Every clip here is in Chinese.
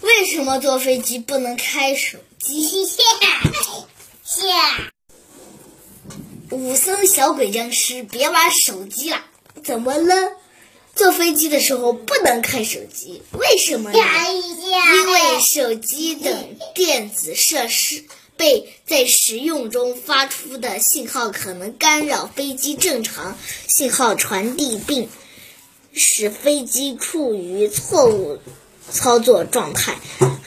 为什么坐飞机不能开手机？武僧小鬼僵尸，别玩手机了！怎么了？坐飞机的时候不能开手机，为什么呢？因为手机等电子设施被在使用中发出的信号可能干扰飞机正常信号传递，并使飞机处于错误操作状态，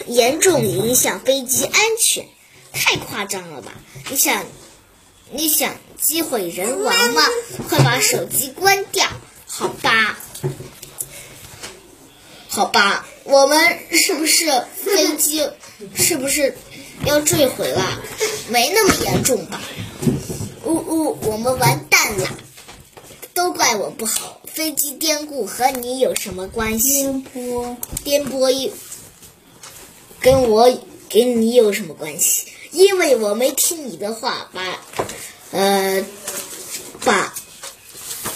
严重影响飞机安全。太夸张了吧？你想，你想机毁人亡吗？快把手机关掉，好吧？好吧，我们是不是飞机是不是要坠毁了？没那么严重吧？呜呜，我们完蛋了！都怪我不好，飞机颠簸和你有什么关系？颠簸，颠簸一跟我跟你有什么关系？因为我没听你的话，把呃把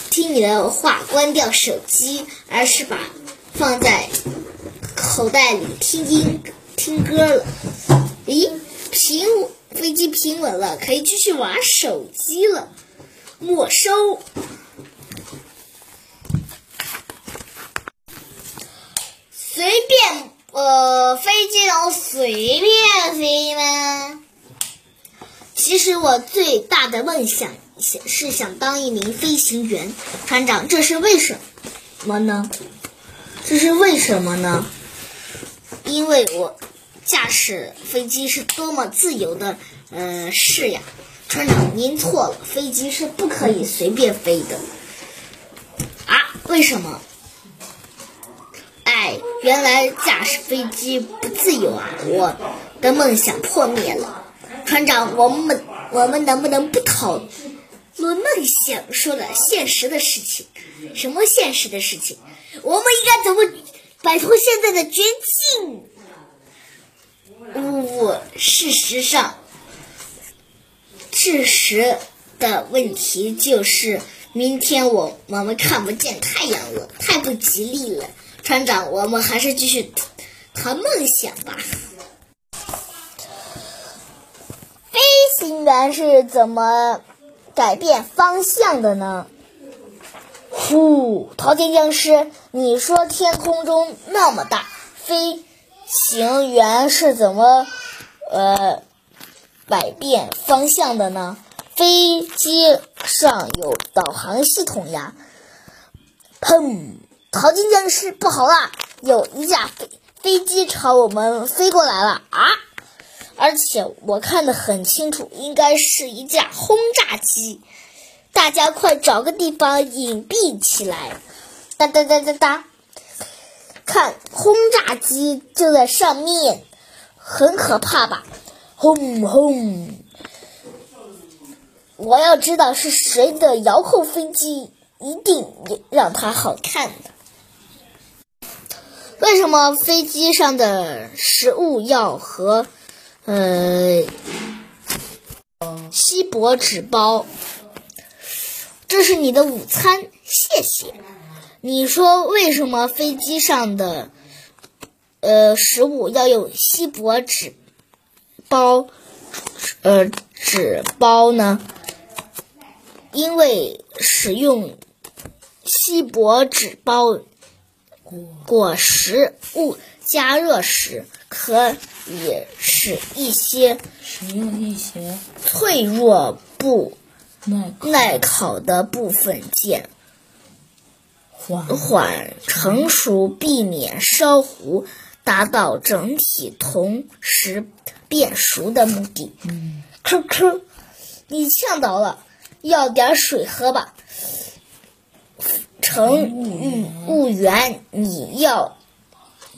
听你的话关掉手机，而是把放在口袋里听音听歌了。咦，平飞机平稳了，可以继续玩手机了。没收。随便，呃，飞机能随便飞吗？其实我最大的梦想是想当一名飞行员，船长，这是为什么呢？这是为什么呢？因为我驾驶飞机是多么自由的呃事呀！船长，您错了，飞机是不可以随便飞的。啊？为什么？原来驾驶飞机不自由啊！我的梦想破灭了。船长，我们我们能不能不讨论梦想说了现实的事情？什么现实的事情？我们应该怎么摆脱现在的绝境？呜呜事实上，事实的问题就是，明天我我们看不见太阳了，太不吉利了。船长，我们还是继续谈梦想吧。飞行员是怎么改变方向的呢？呼，淘金僵尸，你说天空中那么大，飞行员是怎么呃改变方向的呢？飞机上有导航系统呀。砰！淘金僵尸不好啦！有一架飞飞机朝我们飞过来了啊！而且我看得很清楚，应该是一架轰炸机。大家快找个地方隐蔽起来！哒哒哒哒哒！看，轰炸机就在上面，很可怕吧？轰轰！我要知道是谁的遥控飞机，一定让它好看的。为什么飞机上的食物要和呃锡箔纸包？这是你的午餐，谢谢。你说为什么飞机上的呃食物要用锡箔纸包呃纸包呢？因为使用锡箔纸包果食物加热时，可以使一些使用一些脆弱不耐耐烤的部分减缓缓成熟，避免烧糊，达到整体同时变熟的目的。嗯，咳咳，你呛到了，要点水喝吧。乘务员，你要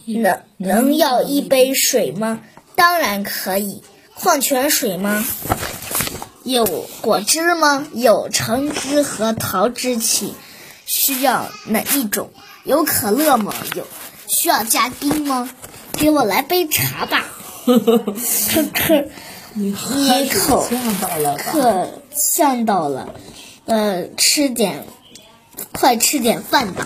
能能要一杯水吗？当然可以。矿泉水吗？有果汁吗？有橙汁和桃汁请需要哪一种？有可乐吗？有。需要加冰吗？给我来杯茶吧。呵呵，你一口呛到了吧？可呛到了。呃，吃点，快吃点饭吧。